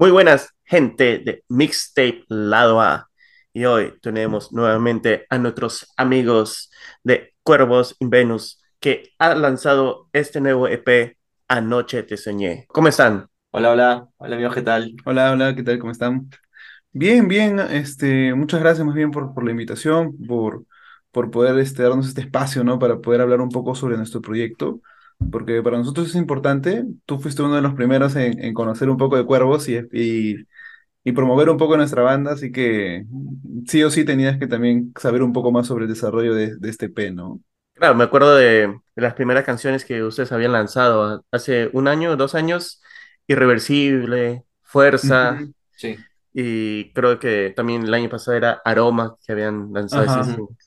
Muy buenas, gente de Mixtape Lado A. Y hoy tenemos nuevamente a nuestros amigos de Cuervos in Venus que han lanzado este nuevo EP Anoche te soñé. ¿Cómo están? Hola, hola, hola amigo, ¿qué tal? Hola, hola, ¿qué tal? ¿Cómo están? Bien, bien, este, muchas gracias más bien por, por la invitación, por, por poder este, darnos este espacio, ¿no? Para poder hablar un poco sobre nuestro proyecto, porque para nosotros es importante. Tú fuiste uno de los primeros en, en conocer un poco de Cuervos y, y, y promover un poco nuestra banda, así que sí o sí tenías que también saber un poco más sobre el desarrollo de, de este P, ¿no? Claro, me acuerdo de, de las primeras canciones que ustedes habían lanzado hace un año, dos años, Irreversible, Fuerza. Sí. y creo que también el año pasado era Aroma que habían lanzado ese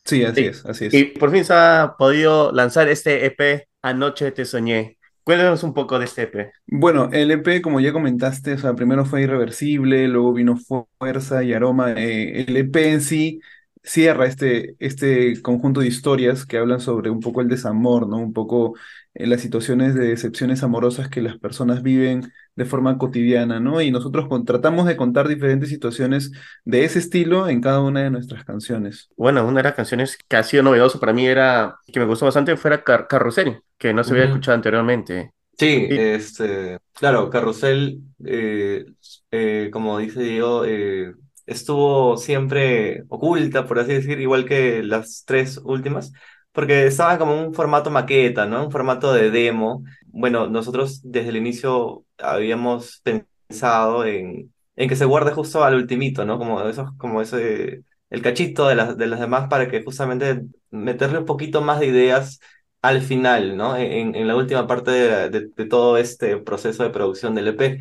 sí, así Sí. es, así Y es. por fin se ha podido lanzar este EP Anoche te soñé. Cuéntanos un poco de este EP. Bueno, el EP, como ya comentaste, o sea, primero fue Irreversible, luego vino Fuerza y Aroma. eh, el EP en sí cierra este, este conjunto de historias que hablan sobre un poco el desamor, ¿no? Un poco eh, las situaciones de decepciones amorosas que las personas viven de forma cotidiana, ¿no? Y nosotros con- tratamos de contar diferentes situaciones de ese estilo en cada una de nuestras canciones. Bueno, una de las canciones que ha sido novedoso para mí era, que me gustó bastante, fuera Car Carrusel, que no se había escuchado anteriormente. Sí, Y este, claro, Carrusel, eh, eh, como dice Diego, eh, estuvo siempre oculta, por así decir, igual que las tres últimas, porque estaba como un formato maqueta, ¿no? Un formato de demo. Bueno, nosotros desde el inicio habíamos pensado en, en que se guarde justo al ultimito, ¿no? Como esos, como ese, el cachito de las, de las demás para que justamente meterle un poquito más de ideas al final, ¿no? En, en la última parte de, de- todo este proceso de producción del EP.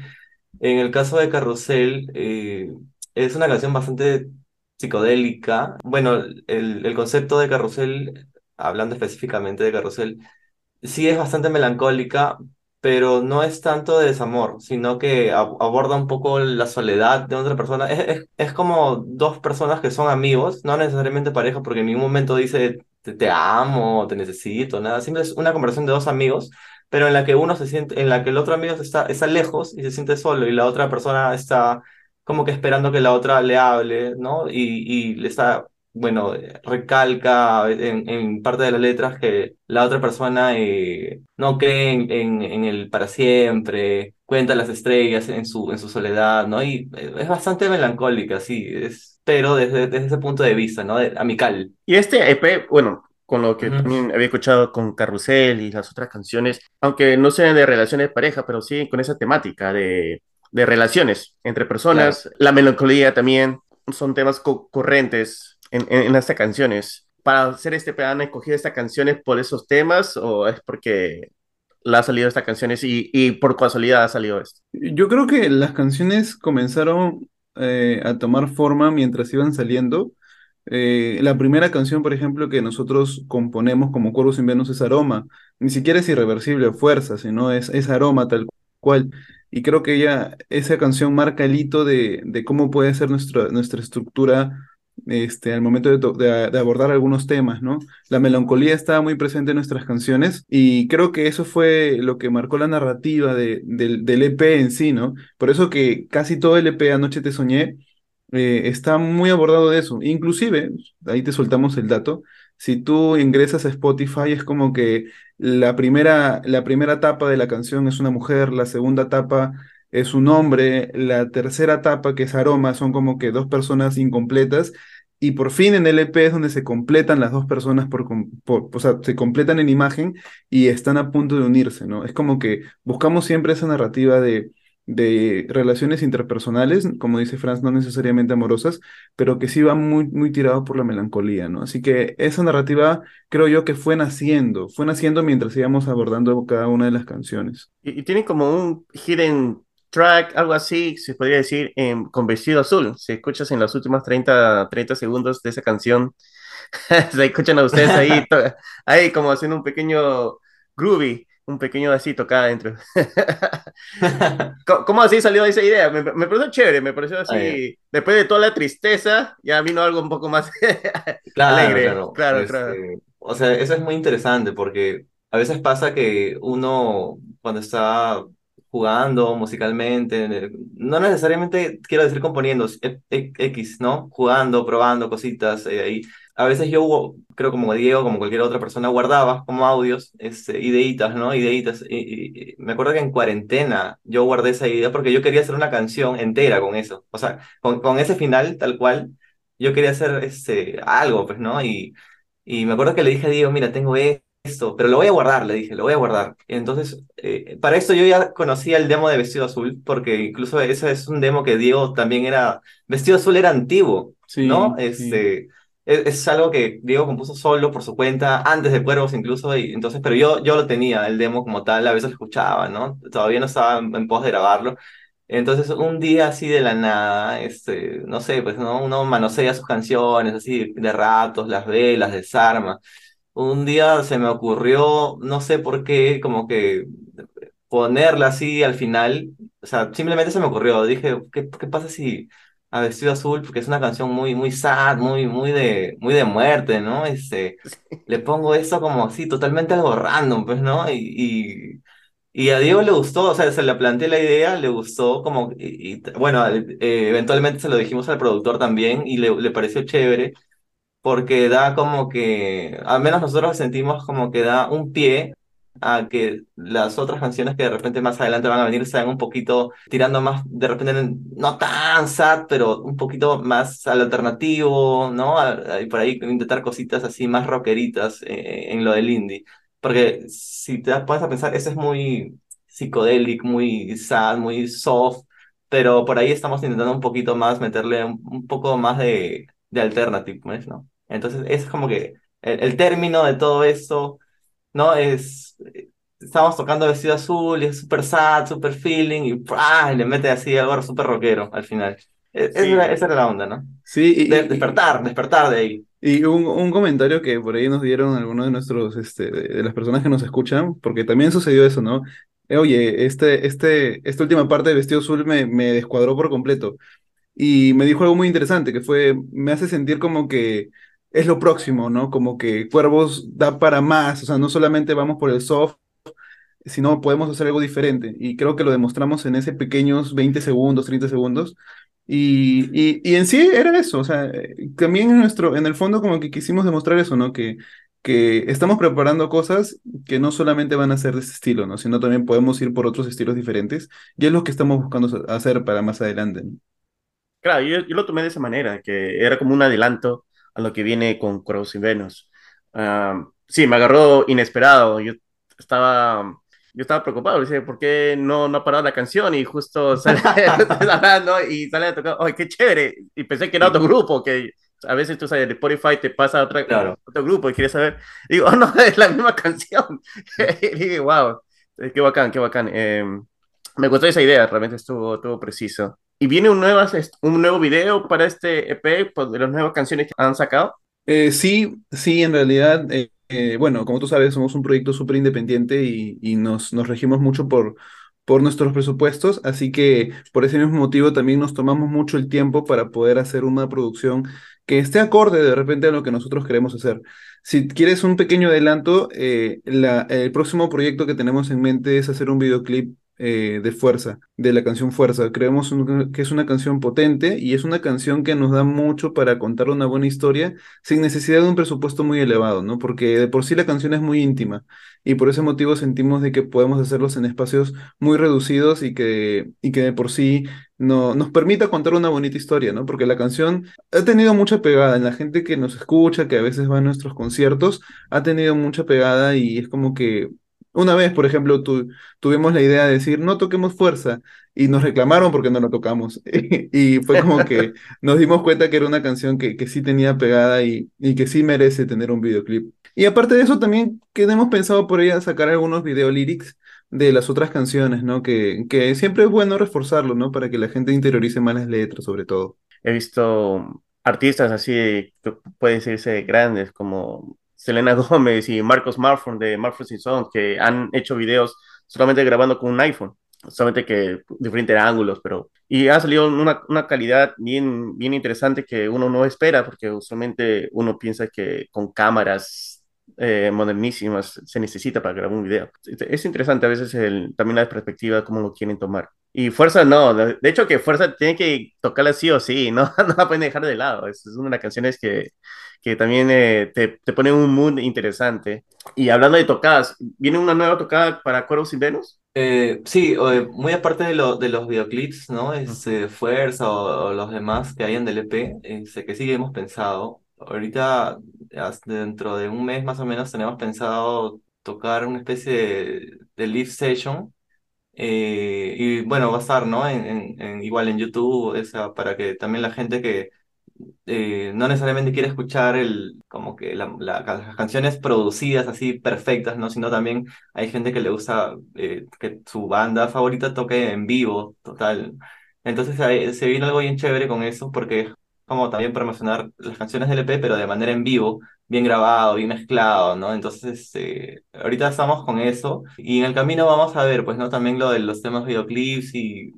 En el caso de Carrusel, eh, es una canción bastante psicodélica. Bueno, el, el concepto de Carrusel, hablando específicamente de Carrusel, sí es bastante melancólica, pero no es tanto de desamor, sino que ab- aborda un poco la soledad de otra persona. Es, es, es como dos personas que son amigos, no necesariamente pareja, porque en ningún momento dice te, te amo, te necesito, nada. Siempre es una conversación de dos amigos, pero en la que uno se siente, en la que el otro amigo está, está lejos y se siente solo, y la otra persona está como que esperando que la otra le hable, ¿no? Y, y le está bueno, recalca en, en parte de las letras que la otra persona eh, no cree en, en, en el para siempre, cuenta las estrellas en su, en su soledad, ¿no? Y eh, es bastante melancólica, sí, es, pero desde, desde ese punto de vista, ¿no? De- amical. Y este EP, bueno, con lo que Ujú. también había escuchado con Carrusel y las otras canciones, aunque no sean de relaciones de pareja, pero sí con esa temática de, de relaciones entre Claro. personas, la melancolía también, son temas co- corrientes en, en, en estas canciones. Para hacer este EP, ¿han escogido estas canciones por esos temas o es porque la ha salido estas canciones y, y por casualidad ha salido esto? Yo creo que las canciones comenzaron eh, a tomar forma mientras iban saliendo. Eh, la primera canción, por ejemplo, que nosotros componemos como Cuervos sin Venus es Aroma. Ni siquiera es irreversible o fuerza, sino es, es aroma tal cual. Y creo que ella, esa canción marca el hito de, de cómo puede ser nuestra, nuestra estructura este, al momento de, de- abordar algunos temas, ¿no? La melancolía estaba muy presente en nuestras canciones y creo que eso fue lo que marcó la narrativa de- del, EP en sí, ¿no? Por eso que casi todo el EP Anoche te soñé eh, está muy abordado de eso. Inclusive, ahí te soltamos el dato, si tú ingresas a Spotify es como que la primera, la primera etapa de la canción es una mujer, la segunda etapa es un hombre, la tercera etapa que es aroma son como que dos personas incompletas y por fin en el EP es donde se completan las dos personas por, o sea, se completan en imagen y están a punto de unirse, ¿no? Es como que buscamos siempre esa narrativa de de relaciones interpersonales, como dice Franz, no necesariamente amorosas, pero que sí va muy, muy tirado por la melancolía, ¿no? Así que esa narrativa creo yo que fue naciendo, fue naciendo mientras íbamos abordando cada una de las canciones. Y, y tiene como un hidden track, algo así, se podría decir, en, con vestido azul. Si escuchas en los últimos 30, 30 segundos de esa canción, se escuchan a ustedes ahí, ahí como haciendo un pequeño groovy, un pequeño así tocada dentro. ¿Cómo, cómo así salió esa idea? Me, me pareció chévere, me pareció Ah, así, después de toda la tristeza, ya vino algo un poco más Claro, alegre. claro. Claro, claro. Este, o sea, eso es muy interesante porque a veces pasa que uno cuando está jugando musicalmente, no necesariamente quiero decir componiendo, X, ¿no? Jugando, probando cositas eh, ahí. A veces yo, creo como Diego, como cualquier otra persona, guardaba como audios, este, ideitas, ¿no? Ideitas. Y, me acuerdo que en cuarentena yo guardé esa idea porque yo quería hacer una canción entera con eso. O sea, con, con ese final tal cual, yo quería hacer este, algo, pues, ¿no? Y, y me acuerdo que le dije a Diego, mira, tengo esto, pero lo voy a guardar, le dije, lo voy a guardar. entonces, eh, para esto yo ya conocía el demo de Vestido Azul, porque incluso ese es un demo que Diego también era, Vestido Azul era antiguo, ¿no? Este, es, es, algo que Diego compuso solo por su cuenta, antes de Cuervos incluso, y entonces, pero yo, yo lo tenía, el demo como tal, a veces lo escuchaba, ¿no? Todavía no estaba en pos de grabarlo. Entonces, un día así de la nada, este, no sé, pues ¿no? uno manosea sus canciones, así de ratos, las velas, desarma. Un día se me ocurrió, no sé por qué, como que ponerla así al final, o sea, simplemente se me ocurrió. Dije, ¿qué, qué pasa si a Vestido Azul, porque es una canción muy, muy sad, muy, muy de, muy de muerte, ¿no? Este, le pongo eso como así, totalmente algo random, pues, ¿no? y y a Diego le gustó, o sea, se le planteé la idea, le gustó, como, y, bueno, eh, eventualmente se lo dijimos al productor también y le, le pareció chévere, porque da como que, al menos nosotros sentimos como que da un pie a que las otras canciones que de repente más adelante van a venir sean un poquito tirando más, de repente no tan sad, pero un poquito más al alternativo, ¿no? Y por ahí intentar cositas así más rockeritas eh, en lo del indie. Porque si te pones a pensar, ese es muy psicodélico, muy sad, muy soft, pero por ahí estamos intentando un poquito más meterle un, poco más de, de alternative, ¿no? Entonces es como que el, término de todo esto, ¿no? Es, estamos tocando vestido azul y es súper sad, súper feeling y, ¡ah! le mete así algo súper rockero al final. E, esa era la onda, ¿no? Sí, y, despertar, despertar de ahí. Y un, un, comentario que por ahí nos dieron algunos de nuestros, este, de, las personas que nos escuchan, porque también sucedió eso, ¿no? Eh, oye, este, este, esta última parte de Vestido Azul me, me descuadró por completo. Y me dijo algo muy interesante, que fue, me hace sentir como que es lo próximo, ¿no? Como que Cuervos da para más, o sea, no solamente vamos por el soft, sino podemos hacer algo diferente. Y creo que lo demostramos en ese pequeños 20 segundos, 30 segundos, y, y, en sí era eso, o sea, también en nuestro, en el fondo como que quisimos demostrar eso, ¿no? Que, que estamos preparando cosas que no solamente van a ser de ese estilo, ¿no? Sino también podemos ir por otros estilos diferentes, y es lo que estamos buscando hacer para más adelante. Claro, yo, yo, lo tomé de esa manera, que era como un adelanto a lo que viene con Cross y Venus. sí, me agarró inesperado, yo estaba yo estaba preocupado, decía, ¿por qué no, no ha parado la canción? Y justo sale hablando y sale a tocar, ¡ay, qué chévere! Y pensé que era otro grupo, que a veces tú sabes, de Spotify te pasa otra, claro. otro grupo y quieres saber. Y digo, oh, no, es la misma canción. y dije, wow, qué bacán, qué bacán. Eh, me gustó esa idea, realmente estuvo, todo preciso. ¿Y viene un nuevo, un nuevo video para este EP pues, de las nuevas canciones que han sacado? Eh, sí, sí, en realidad. Eh, eh, bueno, como tú sabes, somos un proyecto súper independiente y, nos, nos, regimos mucho por, por nuestros presupuestos, así que por ese mismo motivo también nos tomamos mucho el tiempo para poder hacer una producción que esté acorde de repente a lo que nosotros queremos hacer. Si quieres un pequeño adelanto, el próximo proyecto que tenemos en mente es hacer un videoclip eh, de Fuerza, de la canción Fuerza. Creemos que es una canción potente y es una canción que nos da mucho para contar una buena historia sin necesidad de un presupuesto muy elevado, ¿no? Porque de por sí la canción es muy íntima y por ese motivo sentimos de que podemos hacerlos en espacios muy reducidos y que, y que de por sí no, nos permita contar una bonita historia, ¿no? Porque la canción ha tenido mucha pegada en la gente que nos escucha, que a veces va a nuestros conciertos, ha tenido mucha pegada y es como que una vez, por ejemplo, tuvimos la idea de decir, no toquemos fuerza, y nos reclamaron porque no lo tocamos. y fue como que nos dimos cuenta que era una canción que, que sí tenía pegada y, y, que sí merece tener un videoclip. Y aparte de eso, también que hemos pensado por ella sacar algunos video lyrics de las otras canciones, ¿no? Que, que siempre es bueno reforzarlo, ¿no? Para que la gente interiorice más las letras, sobre todo. He visto artistas así, puede decirse grandes, como Selena Gómez y Marcos Marfon de Marfon Song, que han hecho videos solamente grabando con un iPhone, solamente que diferentes ángulos, pero... Y ha salido una, una calidad bien, bien interesante que uno no espera, porque usualmente uno piensa que con cámaras eh, modernísimas se necesita para grabar un video. Es interesante a veces el, también la perspectiva, cómo lo quieren tomar. Y Fuerza no, de hecho que Fuerza tiene que tocarla sí o sí, no, no la pueden dejar de lado. Es, una de las canciones que, que también eh, te, te pone un mood interesante. Y hablando de tocadas, ¿viene una nueva tocada para Cuervos sin Venus? Eh, sí, eh, muy aparte de, lo, de los videoclips, ¿no? Es, eh, Fuerza o, los demás que hay en DLP, sé que sí hemos pensado. Ahorita, dentro de un mes más o menos, tenemos pensado tocar una especie de, de live session. Y bueno, va a estar, ¿no? En, en, igual en YouTube, esa, para que también la gente que eh, no necesariamente quiere escuchar el, como que la, las canciones producidas así perfectas, ¿no? Sino también hay gente que le gusta eh, que su banda favorita toque en vivo, total. Entonces se viene algo bien chévere con eso porque como también promocionar las canciones del EP, pero de manera en vivo, bien grabado, bien mezclado, ¿no? Entonces, eh, ahorita estamos con eso y en el camino vamos a ver, pues, ¿no? También lo de los temas videoclips y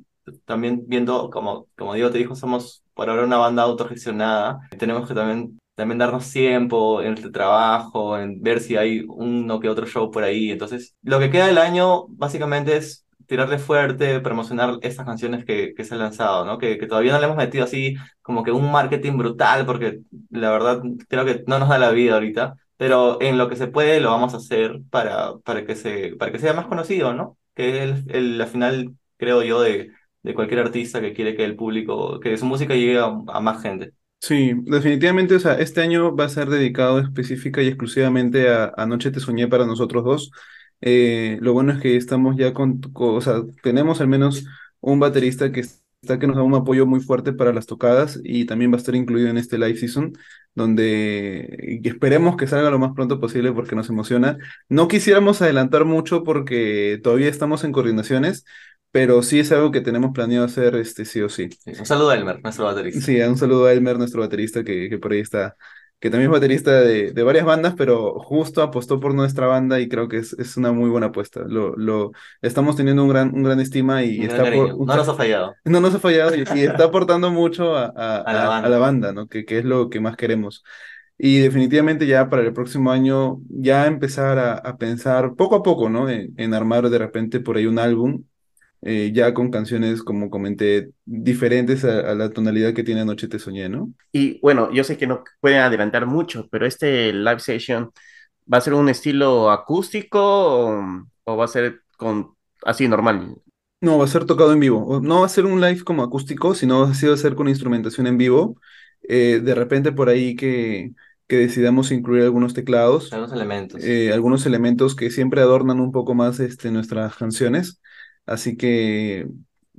también viendo, como, como digo, te dijo, somos por ahora una banda autogestionada. Tenemos que también, también darnos tiempo en el trabajo, en ver si hay uno que otro show por ahí. Entonces, lo que queda del año básicamente es tirarle fuerte, promocionar estas canciones que, que se han lanzado, ¿no? Que, que todavía no le hemos metido así como que un marketing brutal, porque la verdad creo que no nos da la vida ahorita, pero en lo que se puede lo vamos a hacer para, para, que, se, para que sea más conocido, ¿no? Que es el, la final, creo yo, de, de cualquier artista que quiere que el público, que su música llegue a, más gente. Sí, definitivamente, o sea, este año va a ser dedicado específica y exclusivamente a Anoche te soñé para nosotros dos. Eh, lo bueno es que estamos ya con, o sea, tenemos al menos un baterista que está que nos da un apoyo muy fuerte para las tocadas y también va a estar incluido en este live season, donde esperemos que salga lo más pronto posible porque nos emociona. No quisiéramos adelantar mucho porque todavía estamos en coordinaciones, pero sí es algo que tenemos planeado hacer este sí o sí. un saludo a Elmer, nuestro baterista. Sí, un saludo a Elmer, nuestro baterista, que, que por ahí está, que también es baterista de, de, varias bandas, pero justo apostó por nuestra banda y creo que es, es una muy buena apuesta. Lo, lo, estamos teniendo un gran, un gran estima y está por, no nos ha fallado. No nos ha fallado y, está aportando mucho a, a, a, la banda, a la banda ¿no? Que, que, es lo que más queremos. Y definitivamente ya para el próximo año ya empezar a, pensar poco a poco, ¿no? En, en armar de repente por ahí un álbum eh, ya con canciones, como comenté, diferentes a, la tonalidad que tiene Anoche Te Soñé, ¿no? Y bueno, yo sé que no pueden adelantar mucho, pero este live session va a ser un estilo acústico o, va a ser con así normal. No, va a ser tocado en vivo. No va a ser un live como acústico, sino va a ser con instrumentación en vivo. Eh, de repente por ahí que, que decidamos incluir algunos teclados. Algunos elementos. Eh, algunos elementos que siempre adornan un poco más este, nuestras canciones. Así que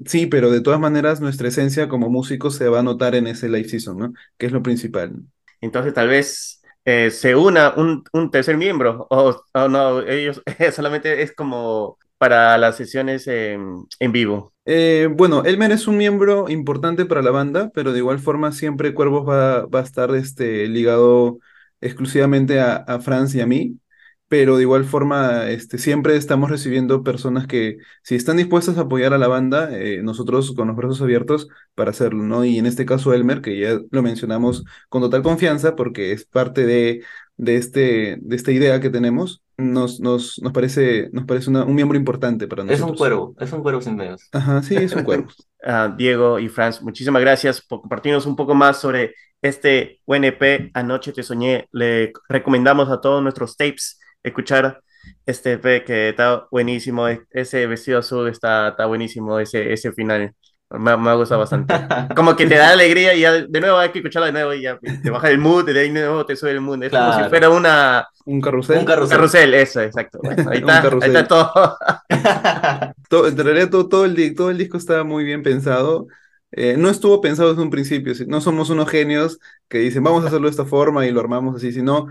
sí, pero de todas maneras nuestra esencia como músicos se va a notar en ese live season, ¿no? Que es lo principal. Entonces tal vez eh, se una un, tercer miembro o, no, ellos solamente es como para las sesiones en vivo. Eh, bueno, Elmer es un miembro importante para la banda, pero de igual forma siempre Cuervos va, va a estar este, ligado exclusivamente a, a Franz y a mí pero de igual forma este, siempre estamos recibiendo personas que si están dispuestas a apoyar a la banda, eh, nosotros con los brazos abiertos para hacerlo, ¿no? Y en este caso Elmer, que ya lo mencionamos con total confianza porque es parte de, de, este, de esta idea que tenemos, nos, nos, nos parece, nos parece un miembro importante para nosotros. Es un cuervo, es un cuervo sin medios. Ajá, sí, es un cuervo. uh, Diego y Franz, muchísimas gracias por compartirnos un poco más sobre este UNP Anoche Te Soñé. Le recomendamos a todos nuestros tapes escuchar este EP que está buenísimo, ese vestido azul está, está buenísimo, ese, ese final. Me, me ha gustado bastante. Como que te da alegría y ya de nuevo hay que escucharlo de nuevo y ya te baja el mood, de ahí de nuevo te sube el mood. Es como si fuera una... Un carrusel. Un carrusel, eso, exacto. ahí, está, ahí está todo. todo. En realidad todo, todo, el, todo el disco está muy bien pensado. Eh, no estuvo pensado desde un principio, no somos unos genios que dicen vamos a hacerlo de esta forma y lo armamos así, sino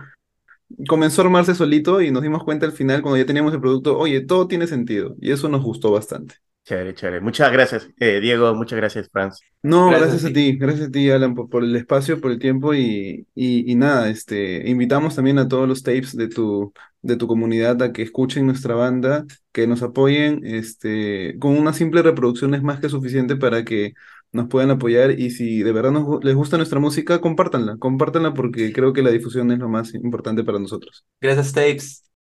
comenzó a armarse solito y nos dimos cuenta al final, cuando ya teníamos el producto, oye, todo tiene sentido. Y eso nos gustó bastante. Chévere, chévere. Muchas gracias, eh, Diego. Muchas gracias, Franz. No, gracias, a ti. Gracias a ti, Alan, por, el espacio, por el tiempo y, y, nada, este, invitamos también a todos los tapes de tu, de tu comunidad a que escuchen nuestra banda, que nos apoyen. Este, con una simple reproducción es más que suficiente para que nos pueden apoyar y si de verdad nos, les gusta nuestra música, compártanla, compártanla porque creo que la difusión es lo más importante para nosotros. Gracias, Tapes.